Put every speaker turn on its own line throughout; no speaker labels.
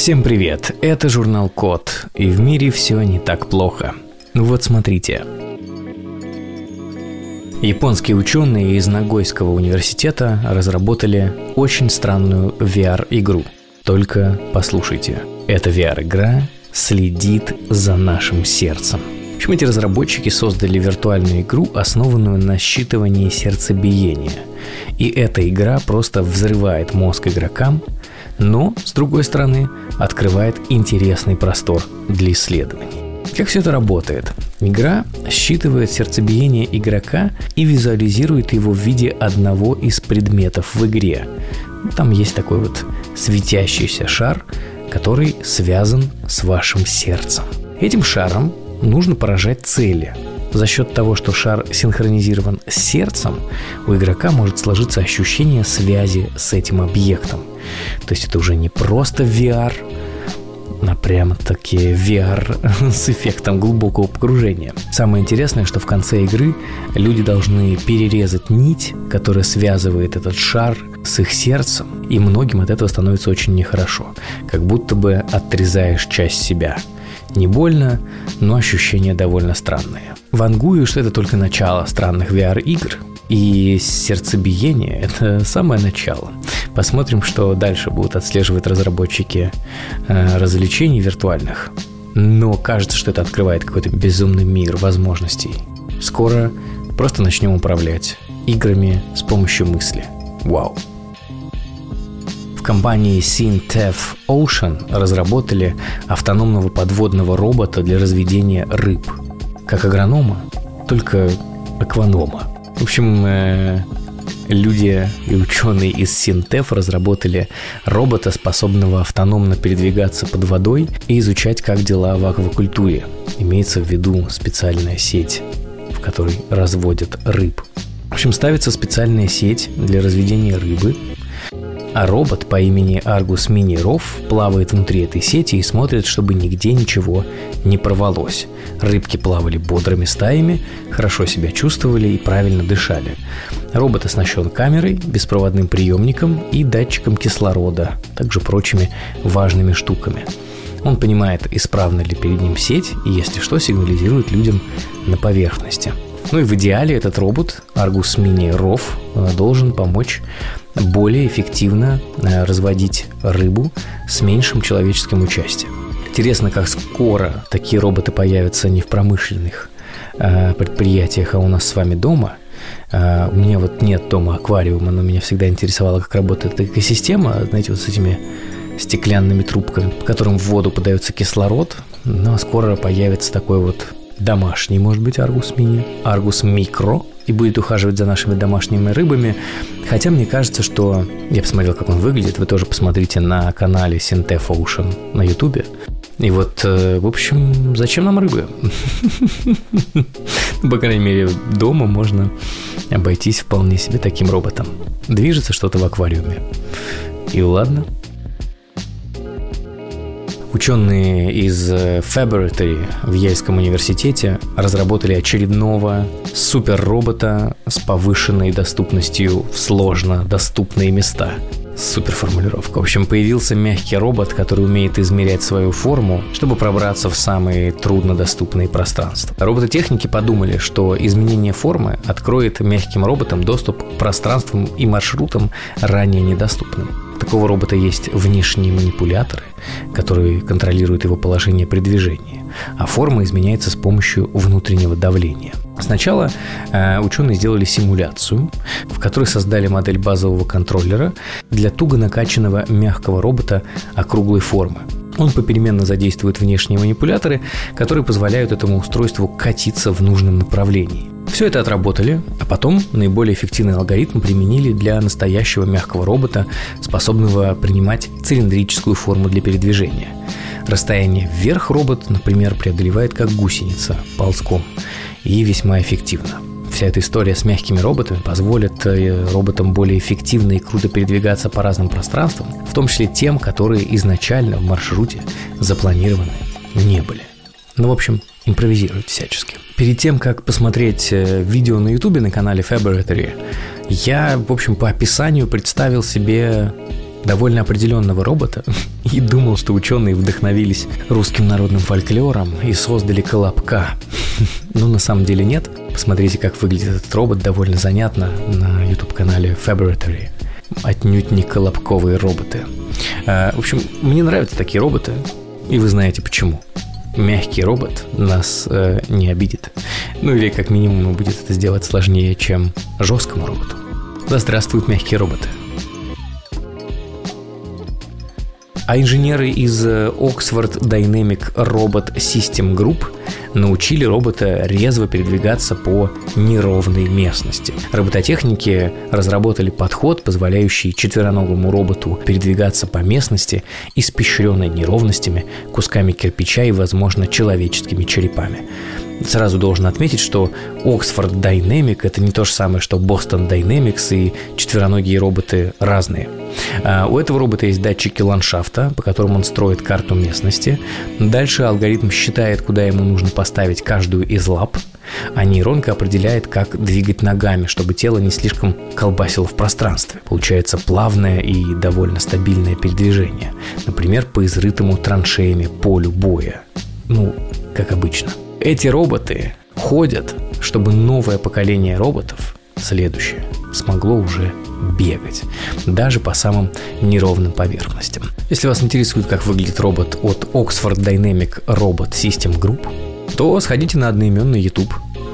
Всем привет, это журнал Код, и в мире все не так плохо. Ну вот смотрите. Японские ученые из Нагойского университета разработали очень странную VR-игру. Только послушайте. Эта VR-игра следит за нашим сердцем. В общем, эти разработчики создали виртуальную игру, основанную на считывании сердцебиения. И эта игра просто взрывает мозг игрокам, но, с другой стороны, открывает интересный простор для исследований. Как все это работает? Игра считывает сердцебиение игрока и визуализирует его в виде одного из предметов в игре. Там есть такой вот светящийся шар, который связан с вашим сердцем. Этим шаром нужно поражать цели. За счет того, что шар синхронизирован с сердцем, у игрока может сложиться ощущение связи с этим объектом. То есть это уже не просто VR, а прямо-таки VR с эффектом глубокого погружения. Самое интересное, что в конце игры люди должны перерезать нить, которая связывает этот шар с их сердцем, и многим от этого становится очень нехорошо, как будто бы отрезаешь часть себя. Не больно, но ощущения довольно странные. Вангую, что это только начало странных VR-игр, и сердцебиение – это самое начало. Посмотрим, что дальше будут отслеживать разработчики э, развлечений виртуальных. Но кажется, что это открывает какой-то безумный мир возможностей. Скоро просто начнем управлять играми с помощью мысли. Вау! В компании Syntef Ocean разработали автономного подводного робота для разведения рыб. Как агронома, только акванома. В общем, э, люди и ученые из Синтеф разработали робота, способного автономно передвигаться под водой и изучать, как дела в аквакультуре. Имеется в виду специальная сеть, в которой разводят рыб. В общем, ставится специальная сеть для разведения рыбы, а робот по имени Аргус Миниров плавает внутри этой сети и смотрит, чтобы нигде ничего не порвалось. Рыбки плавали бодрыми стаями, хорошо себя чувствовали и правильно дышали. Робот оснащен камерой, беспроводным приемником и датчиком кислорода, также прочими важными штуками. Он понимает, исправна ли перед ним сеть и, если что, сигнализирует людям на поверхности – ну и в идеале этот робот Argus Mini ROV э, должен помочь более эффективно э, разводить рыбу с меньшим человеческим участием. Интересно, как скоро такие роботы появятся не в промышленных э, предприятиях, а у нас с вами дома. У меня вот нет дома аквариума, но меня всегда интересовало, как работает эта экосистема, знаете, вот с этими стеклянными трубками, по которым в воду подается кислород. Но скоро появится такой вот домашний, может быть, Аргус Мини, Аргус Микро, и будет ухаживать за нашими домашними рыбами. Хотя мне кажется, что... Я посмотрел, как он выглядит. Вы тоже посмотрите на канале Syntef Ocean на ютубе. И вот, э, в общем, зачем нам рыбы? По крайней мере, дома можно обойтись вполне себе таким роботом. Движется что-то в аквариуме. И ладно, Ученые из Faboratory в Ельском университете разработали очередного суперробота с повышенной доступностью в сложно доступные места. Супер формулировка. В общем, появился мягкий робот, который умеет измерять свою форму, чтобы пробраться в самые труднодоступные пространства. Робототехники подумали, что изменение формы откроет мягким роботам доступ к пространствам и маршрутам ранее недоступным такого робота есть внешние манипуляторы, которые контролируют его положение при движении, а форма изменяется с помощью внутреннего давления. Сначала э, ученые сделали симуляцию, в которой создали модель базового контроллера для туго накачанного мягкого робота округлой формы. Он попеременно задействует внешние манипуляторы, которые позволяют этому устройству катиться в нужном направлении. Все это отработали, а потом наиболее эффективный алгоритм применили для настоящего мягкого робота, способного принимать цилиндрическую форму для передвижения. Расстояние вверх робот, например, преодолевает как гусеница ползком и весьма эффективно. Вся эта история с мягкими роботами позволит э, роботам более эффективно и круто передвигаться по разным пространствам, в том числе тем, которые изначально в маршруте запланированы не были. Ну, в общем, импровизируют всячески. Перед тем, как посмотреть э, видео на ютубе на канале Faboratory, я, в общем, по описанию представил себе довольно определенного робота и думал, что ученые вдохновились русским народным фольклором и создали колобка. Но на самом деле нет. Посмотрите, как выглядит этот робот, довольно занятно на YouTube-канале Fabratory. Отнюдь не колобковые роботы. А, в общем, мне нравятся такие роботы, и вы знаете почему. Мягкий робот нас э, не обидит. Ну или как минимум будет это сделать сложнее, чем жесткому роботу. Да здравствуют мягкие роботы. А инженеры из э, Oxford Dynamic Robot System Group научили робота резво передвигаться по неровной местности. Робототехники разработали подход, позволяющий четвероногому роботу передвигаться по местности, испещренной неровностями, кусками кирпича и, возможно, человеческими черепами. Сразу должен отметить, что Oxford Dynamic – это не то же самое, что Boston Dynamics, и четвероногие роботы разные. А у этого робота есть датчики ландшафта, по которым он строит карту местности. Дальше алгоритм считает, куда ему нужно поставить каждую из лап, а нейронка определяет, как двигать ногами, чтобы тело не слишком колбасило в пространстве. Получается плавное и довольно стабильное передвижение. Например, по изрытому траншеями полю боя. Ну, как обычно. Эти роботы ходят, чтобы новое поколение роботов, следующее, смогло уже бегать, даже по самым неровным поверхностям. Если вас интересует, как выглядит робот от Oxford Dynamic Robot System Group, то сходите на одноименный YouTube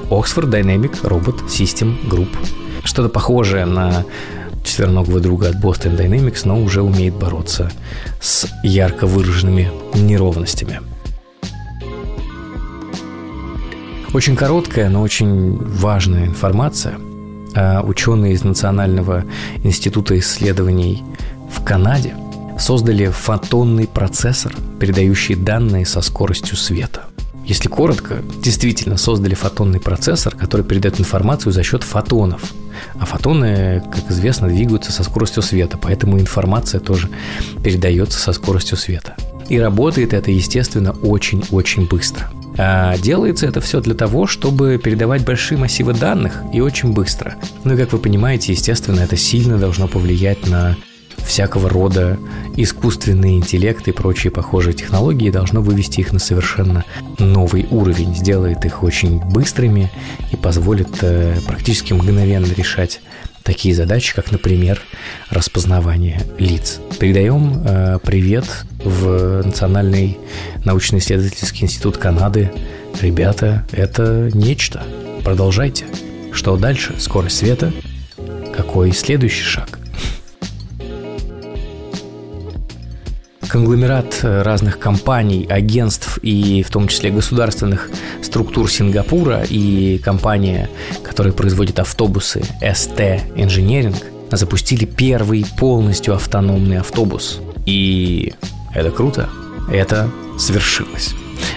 Oxford Dynamic Robot System Group. Что-то похожее на четвероногого друга от Boston Dynamics, но уже умеет бороться с ярко выраженными неровностями – Очень короткая, но очень важная информация. А ученые из Национального института исследований в Канаде создали фотонный процессор, передающий данные со скоростью света. Если коротко, действительно создали фотонный процессор, который передает информацию за счет фотонов. А фотоны, как известно, двигаются со скоростью света, поэтому информация тоже передается со скоростью света. И работает это, естественно, очень-очень быстро. А делается это все для того, чтобы передавать большие массивы данных и очень быстро. Ну и как вы понимаете, естественно, это сильно должно повлиять на всякого рода искусственный интеллект и прочие похожие технологии должно вывести их на совершенно новый уровень, сделает их очень быстрыми и позволит э, практически мгновенно решать такие задачи, как, например, распознавание лиц. Передаем э, привет в Национальный научно-исследовательский институт Канады. Ребята, это нечто. Продолжайте. Что дальше? Скорость света? Какой следующий шаг? Конгломерат разных компаний, агентств и в том числе государственных структур Сингапура и компания, которая производит автобусы ST Engineering, запустили первый полностью автономный автобус. И это круто. Это свершилось.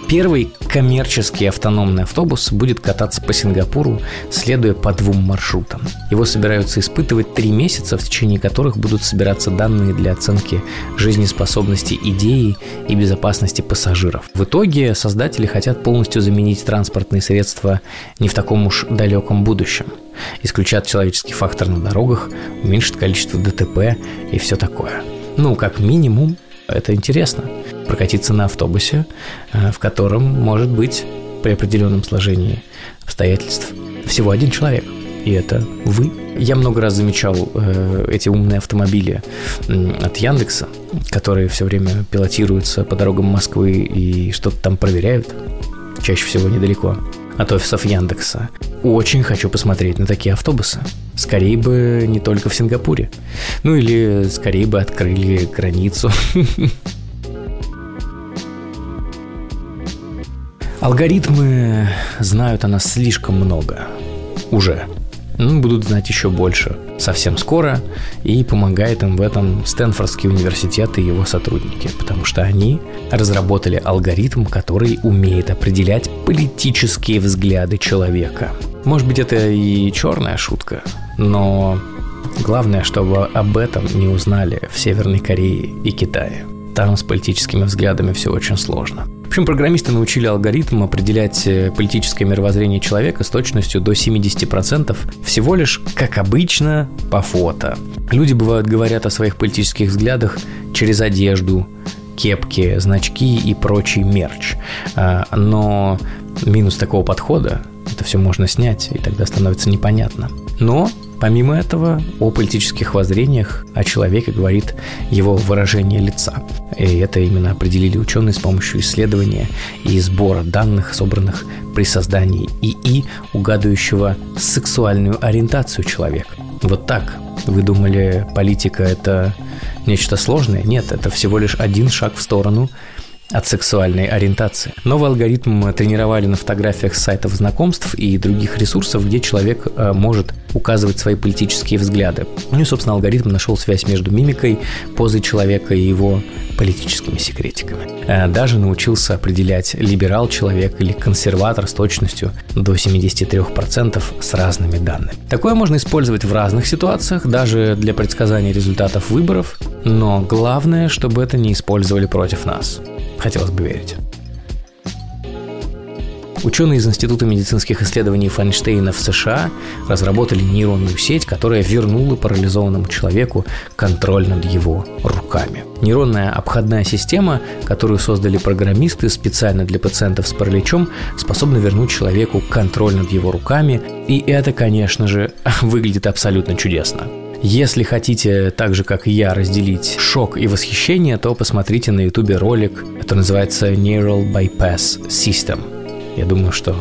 Первый коммерческий автономный автобус будет кататься по Сингапуру, следуя по двум маршрутам. Его собираются испытывать три месяца, в течение которых будут собираться данные для оценки жизнеспособности идеи и безопасности пассажиров. В итоге создатели хотят полностью заменить транспортные средства не в таком уж далеком будущем. Исключат человеческий фактор на дорогах, уменьшат количество ДТП и все такое. Ну, как минимум, это интересно прокатиться на автобусе, э, в котором может быть при определенном сложении обстоятельств всего один человек. И это вы. Я много раз замечал э, эти умные автомобили э, от Яндекса, которые все время пилотируются по дорогам Москвы и что-то там проверяют, чаще всего недалеко от офисов Яндекса. Очень хочу посмотреть на такие автобусы. Скорее бы не только в Сингапуре. Ну или скорее бы открыли границу. Алгоритмы знают о нас слишком много. Уже. Ну, будут знать еще больше совсем скоро, и помогает им в этом Стэнфордский университет и его сотрудники, потому что они разработали алгоритм, который умеет определять политические взгляды человека. Может быть, это и черная шутка, но главное, чтобы об этом не узнали в Северной Корее и Китае. Там с политическими взглядами все очень сложно. Общем, программисты научили алгоритм определять э, политическое мировоззрение человека с точностью до 70%, всего лишь, как обычно, по фото. Люди, бывают, говорят о своих политических взглядах через одежду, кепки, значки и прочий мерч. А, но минус такого подхода это все можно снять, и тогда становится непонятно. Но Помимо этого, о политических воззрениях о человеке говорит его выражение лица. И это именно определили ученые с помощью исследования и сбора данных, собранных при создании ИИ, угадывающего сексуальную ориентацию человека. Вот так. Вы думали, политика – это нечто сложное? Нет, это всего лишь один шаг в сторону от сексуальной ориентации. Новый алгоритм тренировали на фотографиях с сайтов знакомств и других ресурсов, где человек э, может указывать свои политические взгляды. Ну и, собственно, алгоритм нашел связь между мимикой, позой человека и его политическими секретиками. Э, даже научился определять либерал человек или консерватор с точностью до 73% с разными данными. Такое можно использовать в разных ситуациях, даже для предсказания результатов выборов, но главное, чтобы это не использовали против нас. Хотелось бы верить. Ученые из Института медицинских исследований Файнштейна в США разработали нейронную сеть, которая вернула парализованному человеку контроль над его руками. Нейронная обходная система, которую создали программисты специально для пациентов с параличом, способна вернуть человеку контроль над его руками, и это, конечно же, выглядит абсолютно чудесно. Если хотите, так же как и я, разделить шок и восхищение, то посмотрите на ютубе ролик, который называется Neural Bypass System. Я думаю, что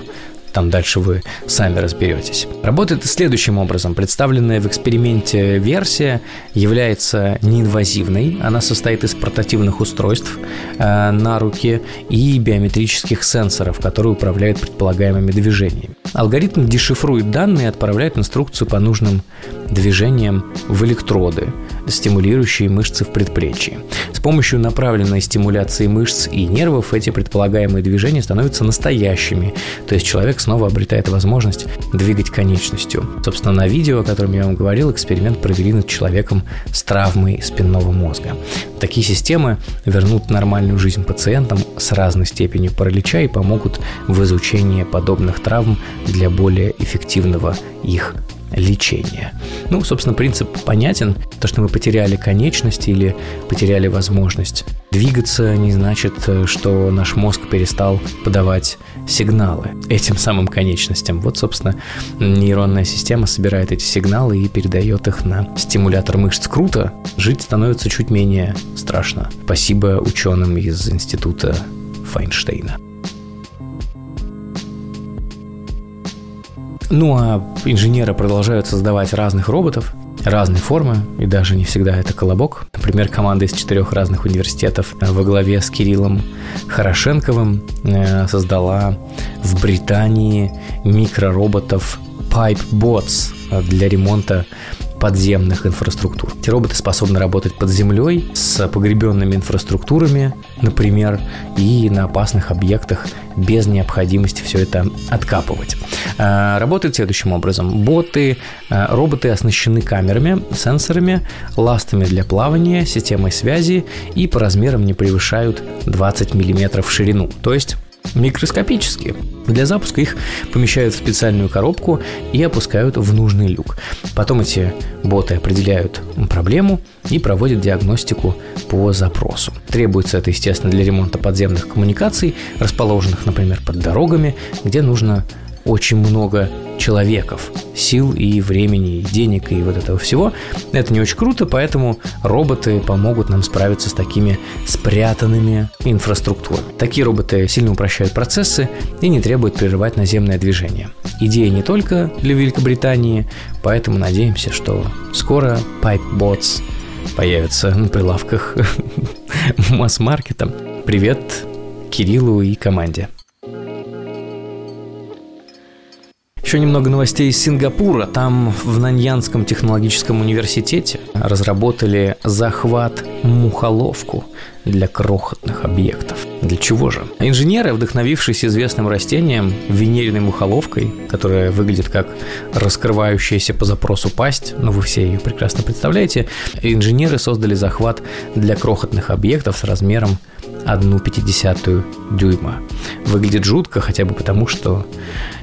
там дальше вы сами разберетесь. Работает следующим образом. Представленная в эксперименте версия является неинвазивной. Она состоит из портативных устройств э, на руке и биометрических сенсоров, которые управляют предполагаемыми движениями. Алгоритм дешифрует данные и отправляет инструкцию по нужным движениям в электроды, стимулирующие мышцы в предплечье. С помощью направленной стимуляции мышц и нервов эти предполагаемые движения становятся настоящими, то есть человек снова обретает возможность двигать конечностью. Собственно, на видео, о котором я вам говорил, эксперимент провели над человеком с травмой спинного мозга. Такие системы вернут нормальную жизнь пациентам с разной степенью паралича и помогут в изучении подобных травм для более эффективного их лечения. Ну, собственно, принцип понятен. То, что мы потеряли конечность или потеряли возможность двигаться, не значит, что наш мозг перестал подавать сигналы этим самым конечностям. Вот, собственно, нейронная система собирает эти сигналы и передает их на стимулятор мышц. Круто. Жить становится чуть менее страшно. Спасибо ученым из института Файнштейна. Ну а инженеры продолжают создавать разных роботов, разной формы, и даже не всегда это колобок. Например, команда из четырех разных университетов во главе с Кириллом Хорошенковым э, создала в Британии микророботов Pipe Bots для ремонта подземных инфраструктур. Эти роботы способны работать под землей с погребенными инфраструктурами, например, и на опасных объектах без необходимости все это откапывать. А, работает следующим образом. Боты, а, роботы оснащены камерами, сенсорами, ластами для плавания, системой связи и по размерам не превышают 20 мм в ширину. То есть микроскопические. Для запуска их помещают в специальную коробку и опускают в нужный люк. Потом эти боты определяют проблему и проводят диагностику по запросу. Требуется это, естественно, для ремонта подземных коммуникаций, расположенных, например, под дорогами, где нужно очень много человеков, сил и времени, и денег, и вот этого всего. Это не очень круто, поэтому роботы помогут нам справиться с такими спрятанными инфраструктурами. Такие роботы сильно упрощают процессы и не требуют прерывать наземное движение. Идея не только для Великобритании, поэтому надеемся, что скоро PipeBots появятся на прилавках масс-маркета. Привет Кириллу и команде. Еще немного новостей из Сингапура. Там в Наньянском технологическом университете разработали захват-мухоловку для крохотных объектов. Для чего же? Инженеры, вдохновившись известным растением, венериной мухоловкой, которая выглядит как раскрывающаяся по запросу пасть, ну вы все ее прекрасно представляете, инженеры создали захват для крохотных объектов с размером 1,5 дюйма. Выглядит жутко, хотя бы потому, что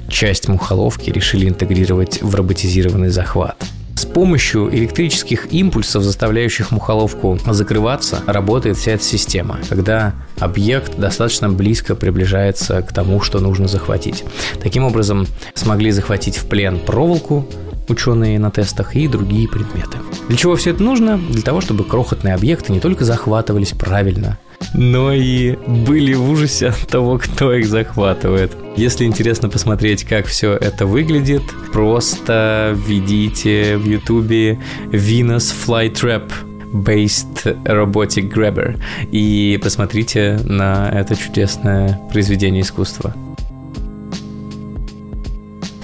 часть мухоловки решили интегрировать в роботизированный захват. С помощью электрических импульсов, заставляющих мухоловку закрываться, работает вся эта система, когда объект достаточно близко приближается к тому, что нужно захватить. Таким образом, смогли захватить в плен проволоку, ученые на тестах и другие предметы. Для чего все это нужно? Для того, чтобы крохотные объекты не только захватывались правильно, но и были в ужасе от того, кто их захватывает. Если интересно посмотреть, как все это выглядит, просто введите в ютубе Venus Flytrap Based Robotic Grabber и посмотрите на это чудесное произведение искусства.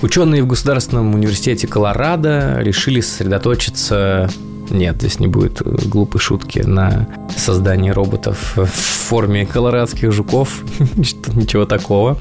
Ученые в Государственном университете Колорадо решили сосредоточиться нет, здесь не будет глупой шутки на создание роботов в форме колорадских жуков. Ничего такого.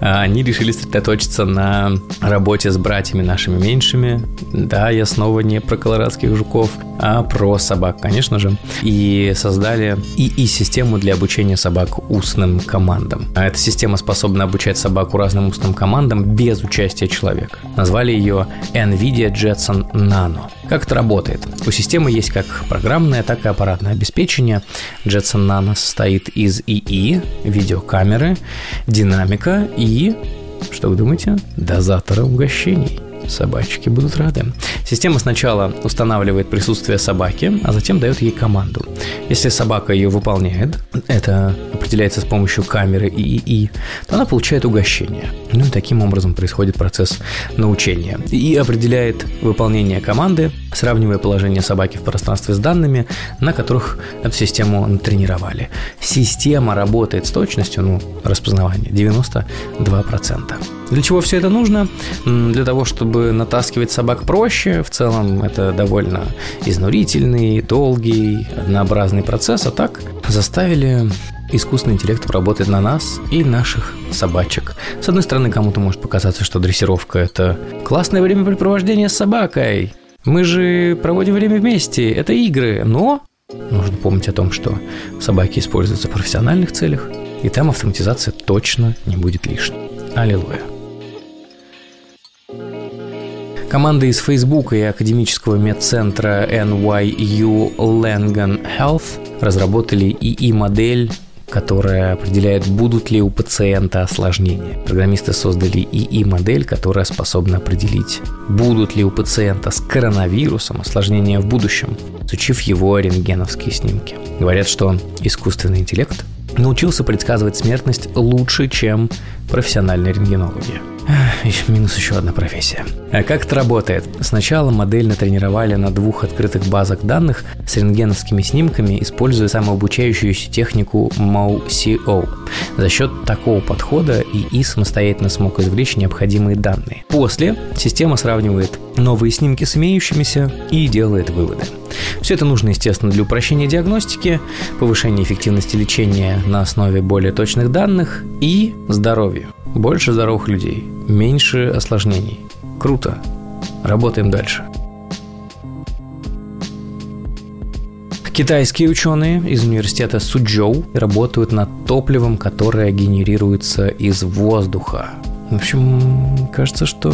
А, они решили сосредоточиться на работе с братьями нашими меньшими. Да, я снова не про колорадских жуков, а про собак, конечно же. И создали ИИ-систему для обучения собак устным командам. А эта система способна обучать собаку разным устным командам без участия человека. Назвали ее NVIDIA Jetson Nano. Как это работает? У системы есть как программное, так и аппаратное обеспечение. Jetson Nano состоит из ИИ, видеокамеры, динамика и, что вы думаете, дозатора угощений собачки будут рады. Система сначала устанавливает присутствие собаки, а затем дает ей команду. Если собака ее выполняет, это определяется с помощью камеры ИИ, то она получает угощение. Ну и таким образом происходит процесс научения. И определяет выполнение команды, сравнивая положение собаки в пространстве с данными, на которых эту систему натренировали. Система работает с точностью, ну, распознавания 92%. Для чего все это нужно? Для того, чтобы натаскивать собак проще. В целом это довольно изнурительный, долгий, однообразный процесс. А так заставили искусственный интеллект работать на нас и наших собачек. С одной стороны, кому-то может показаться, что дрессировка – это классное времяпрепровождение с собакой. Мы же проводим время вместе, это игры, но нужно помнить о том, что собаки используются в профессиональных целях, и там автоматизация точно не будет лишней. Аллилуйя. Команда из Facebook и академического медцентра NYU Langone Health разработали ИИ-модель которая определяет, будут ли у пациента осложнения. Программисты создали ИИ-модель, которая способна определить, будут ли у пациента с коронавирусом осложнения в будущем, изучив его рентгеновские снимки. Говорят, что искусственный интеллект научился предсказывать смертность лучше, чем профессиональные рентгенологи. Минус еще одна профессия. А как это работает? Сначала модель натренировали на двух открытых базах данных с рентгеновскими снимками, используя самообучающуюся технику MOCO. За счет такого подхода ИИ самостоятельно смог извлечь необходимые данные. После система сравнивает новые снимки с имеющимися и делает выводы. Все это нужно, естественно, для упрощения диагностики, повышения эффективности лечения на основе более точных данных и здоровью. Больше здоровых людей, меньше осложнений. Круто. Работаем дальше. Китайские ученые из университета Суджоу работают над топливом, которое генерируется из воздуха. В общем, кажется, что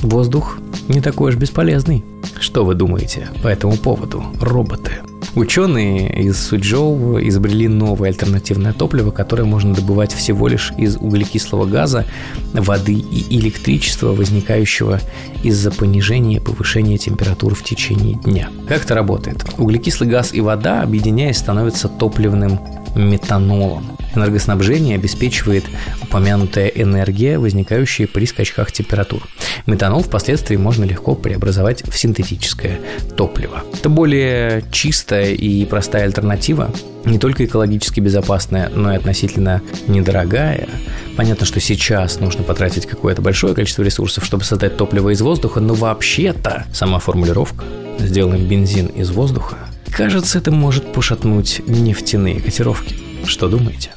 воздух не такой уж бесполезный. Что вы думаете по этому поводу, роботы? Ученые из Суджоу изобрели новое альтернативное топливо, которое можно добывать всего лишь из углекислого газа, воды и электричества, возникающего из-за понижения и повышения температур в течение дня. Как это работает? Углекислый газ и вода, объединяясь, становятся топливным метанолом. Энергоснабжение обеспечивает упомянутая энергия, возникающая при скачках температур. Метанол впоследствии можно легко преобразовать в синтетическое топливо. Это более чистая и простая альтернатива, не только экологически безопасная, но и относительно недорогая. Понятно, что сейчас нужно потратить какое-то большое количество ресурсов, чтобы создать топливо из воздуха, но вообще-то сама формулировка «сделаем бензин из воздуха» кажется, это может пошатнуть нефтяные котировки. Что думаете?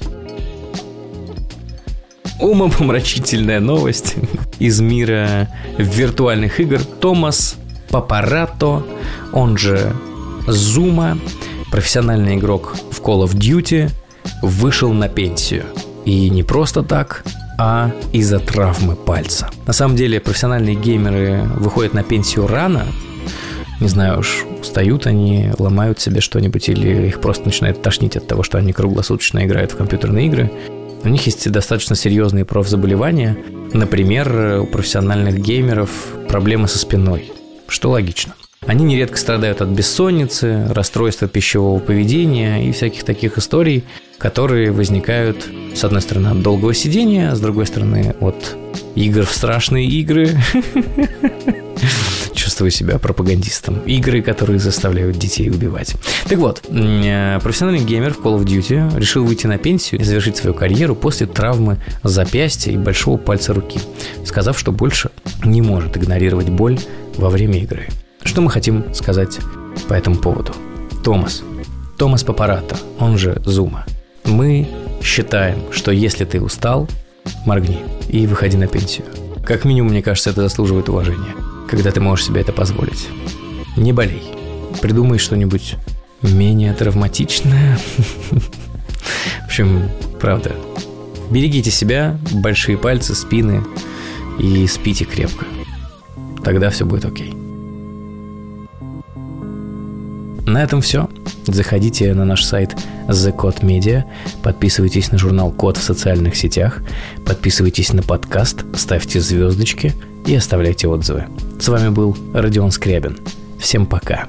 Умопомрачительная новость из мира виртуальных игр. Томас Папарато, он же Зума, профессиональный игрок в Call of Duty, вышел на пенсию. И не просто так, а из-за травмы пальца. На самом деле профессиональные геймеры выходят на пенсию рано, Не знаю уж, устают они, ломают себе что-нибудь или их просто начинает тошнить от того, что они круглосуточно играют в компьютерные игры. У них есть достаточно серьезные профзаболевания. Например, у профессиональных геймеров проблемы со спиной, что логично. Они нередко страдают от бессонницы, расстройства пищевого поведения и всяких таких историй, которые возникают, с одной стороны, от долгого сидения, а с другой стороны, от игр в страшные игры. Чувствую себя пропагандистом. Игры, которые заставляют детей убивать. Так вот, э, профессиональный геймер в Call of Duty решил выйти на пенсию и завершить свою карьеру после травмы запястья и большого пальца руки, сказав, что больше не может игнорировать боль во время игры. Что мы хотим сказать по этому поводу? Томас. Томас Папарата, он же Зума. Мы считаем, что если ты устал, моргни и выходи на пенсию. Как минимум, мне кажется, это заслуживает уважения, когда ты можешь себе это позволить. Не болей. Придумай что-нибудь менее травматичное. В общем, правда. Берегите себя, большие пальцы, спины и спите крепко. Тогда все будет окей. На этом все. Заходите на наш сайт The Code Media, подписывайтесь на журнал Код в социальных сетях, подписывайтесь на подкаст, ставьте звездочки и оставляйте отзывы. С вами был Родион Скрябин. Всем пока.